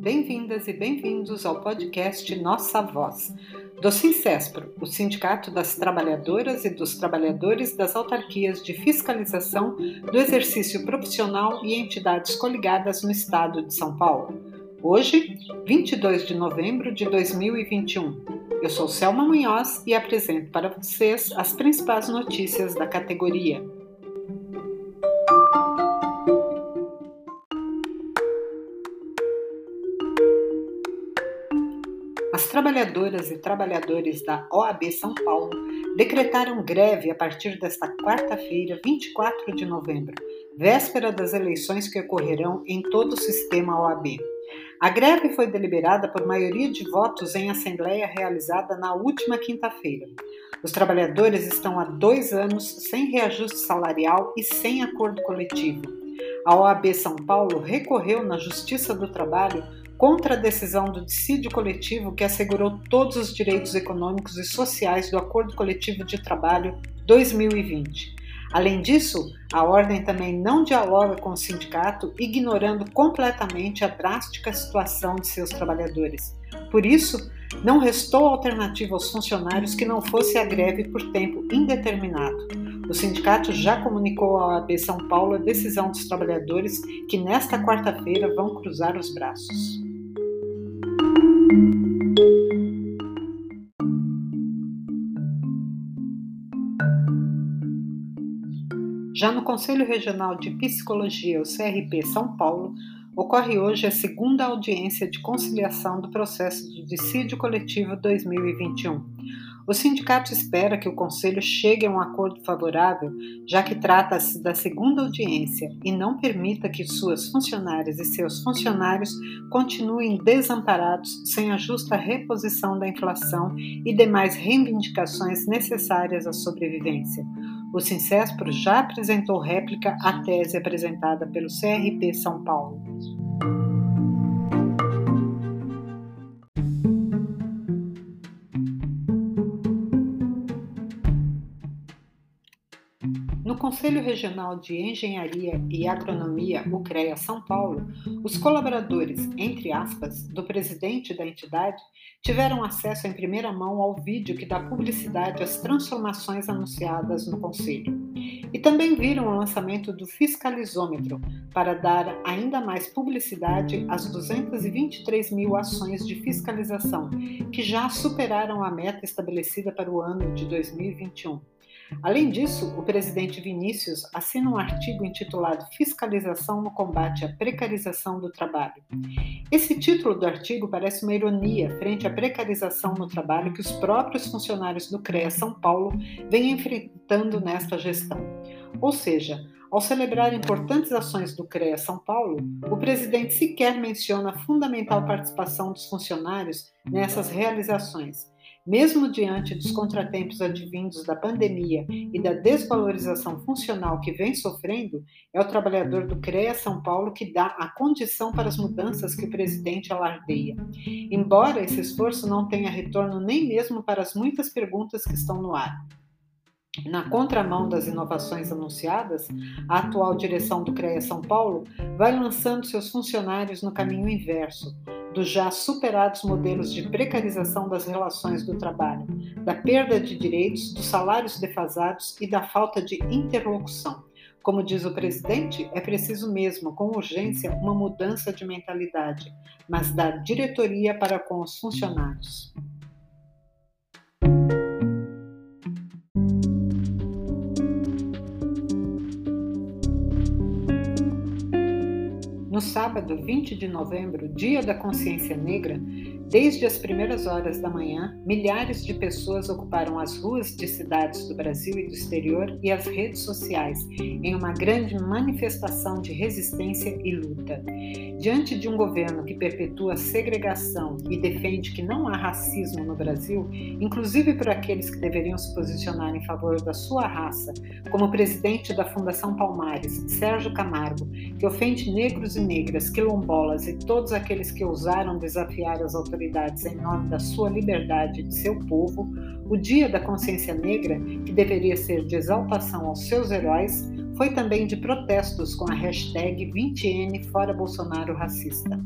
Bem-vindas e bem-vindos ao podcast Nossa Voz, do Sincespro, o Sindicato das Trabalhadoras e dos Trabalhadores das Autarquias de Fiscalização do Exercício Profissional e entidades coligadas no Estado de São Paulo. Hoje, 22 de novembro de 2021. Eu sou Selma Munhoz e apresento para vocês as principais notícias da categoria. As trabalhadoras e trabalhadores da OAB São Paulo decretaram greve a partir desta quarta-feira, 24 de novembro, véspera das eleições que ocorrerão em todo o sistema OAB. A greve foi deliberada por maioria de votos em assembleia realizada na última quinta-feira. Os trabalhadores estão há dois anos sem reajuste salarial e sem acordo coletivo. A OAB São Paulo recorreu na Justiça do Trabalho contra a decisão do dissídio coletivo que assegurou todos os direitos econômicos e sociais do Acordo Coletivo de Trabalho 2020. Além disso, a ordem também não dialoga com o sindicato, ignorando completamente a drástica situação de seus trabalhadores. Por isso, não restou alternativa aos funcionários que não fosse a greve por tempo indeterminado. O sindicato já comunicou à OAB São Paulo a decisão dos trabalhadores que nesta quarta-feira vão cruzar os braços. Já no Conselho Regional de Psicologia, o CRP São Paulo, ocorre hoje a segunda audiência de conciliação do processo de dissídio coletivo 2021. O sindicato espera que o Conselho chegue a um acordo favorável, já que trata-se da segunda audiência e não permita que suas funcionárias e seus funcionários continuem desamparados sem a justa reposição da inflação e demais reivindicações necessárias à sobrevivência. O Sincespro já apresentou réplica à tese apresentada pelo CRP São Paulo. Conselho Regional de Engenharia e Agronomia, o CREA São Paulo, os colaboradores, entre aspas, do presidente da entidade tiveram acesso em primeira mão ao vídeo que dá publicidade às transformações anunciadas no Conselho. E também viram o lançamento do Fiscalizômetro, para dar ainda mais publicidade às 223 mil ações de fiscalização, que já superaram a meta estabelecida para o ano de 2021. Além disso, o presidente Vinícius assina um artigo intitulado Fiscalização no Combate à Precarização do Trabalho. Esse título do artigo parece uma ironia frente à precarização no trabalho que os próprios funcionários do CREA São Paulo vêm enfrentando nesta gestão. Ou seja, ao celebrar importantes ações do CREA São Paulo, o presidente sequer menciona a fundamental participação dos funcionários nessas realizações mesmo diante dos contratempos advindos da pandemia e da desvalorização funcional que vem sofrendo, é o trabalhador do CREA São Paulo que dá a condição para as mudanças que o presidente alardeia. Embora esse esforço não tenha retorno nem mesmo para as muitas perguntas que estão no ar. Na contramão das inovações anunciadas, a atual direção do CREA São Paulo vai lançando seus funcionários no caminho inverso, dos já superados modelos de precarização das relações do trabalho, da perda de direitos, dos salários defasados e da falta de interlocução. Como diz o presidente, é preciso mesmo, com urgência, uma mudança de mentalidade, mas da diretoria para com os funcionários. No sábado 20 de novembro, dia da consciência negra, desde as primeiras horas da manhã, milhares de pessoas ocuparam as ruas de cidades do Brasil e do exterior e as redes sociais em uma grande manifestação de resistência e luta. Diante de um governo que perpetua segregação e defende que não há racismo no Brasil, inclusive por aqueles que deveriam se posicionar em favor da sua raça, como o presidente da Fundação Palmares, Sérgio Camargo, que ofende negros e negras, quilombolas e todos aqueles que ousaram desafiar as autoridades em nome da sua liberdade e de seu povo, o Dia da Consciência Negra, que deveria ser de exaltação aos seus heróis, foi também de protestos com a hashtag 20N Fora Bolsonaro Racista.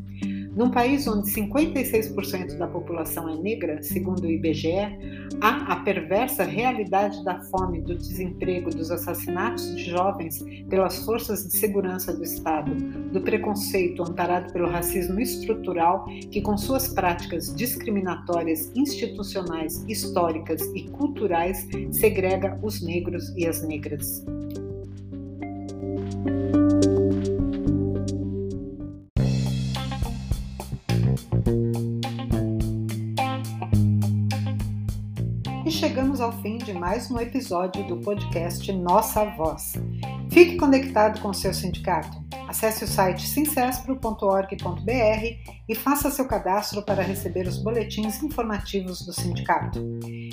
Num país onde 56% da população é negra, segundo o IBGE, há a perversa realidade da fome, do desemprego, dos assassinatos de jovens pelas forças de segurança do Estado, do preconceito amparado pelo racismo estrutural que, com suas práticas discriminatórias institucionais, históricas e culturais, segrega os negros e as negras. E chegamos ao fim de mais um episódio do podcast Nossa Voz. Fique conectado com o seu sindicato. Acesse o site sincespro.org.br e faça seu cadastro para receber os boletins informativos do sindicato.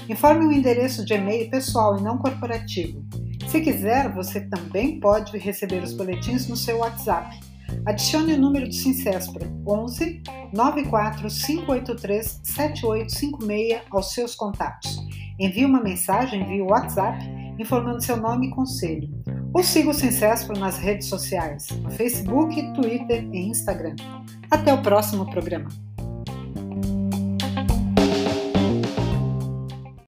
Informe o endereço de e-mail pessoal e não corporativo. Se quiser, você também pode receber os boletins no seu WhatsApp. Adicione o número do Sincespro 11 94 583 7856 aos seus contatos. Envie uma mensagem via WhatsApp informando seu nome e conselho. Ou siga o Sincespro nas redes sociais, no Facebook, Twitter e Instagram. Até o próximo programa.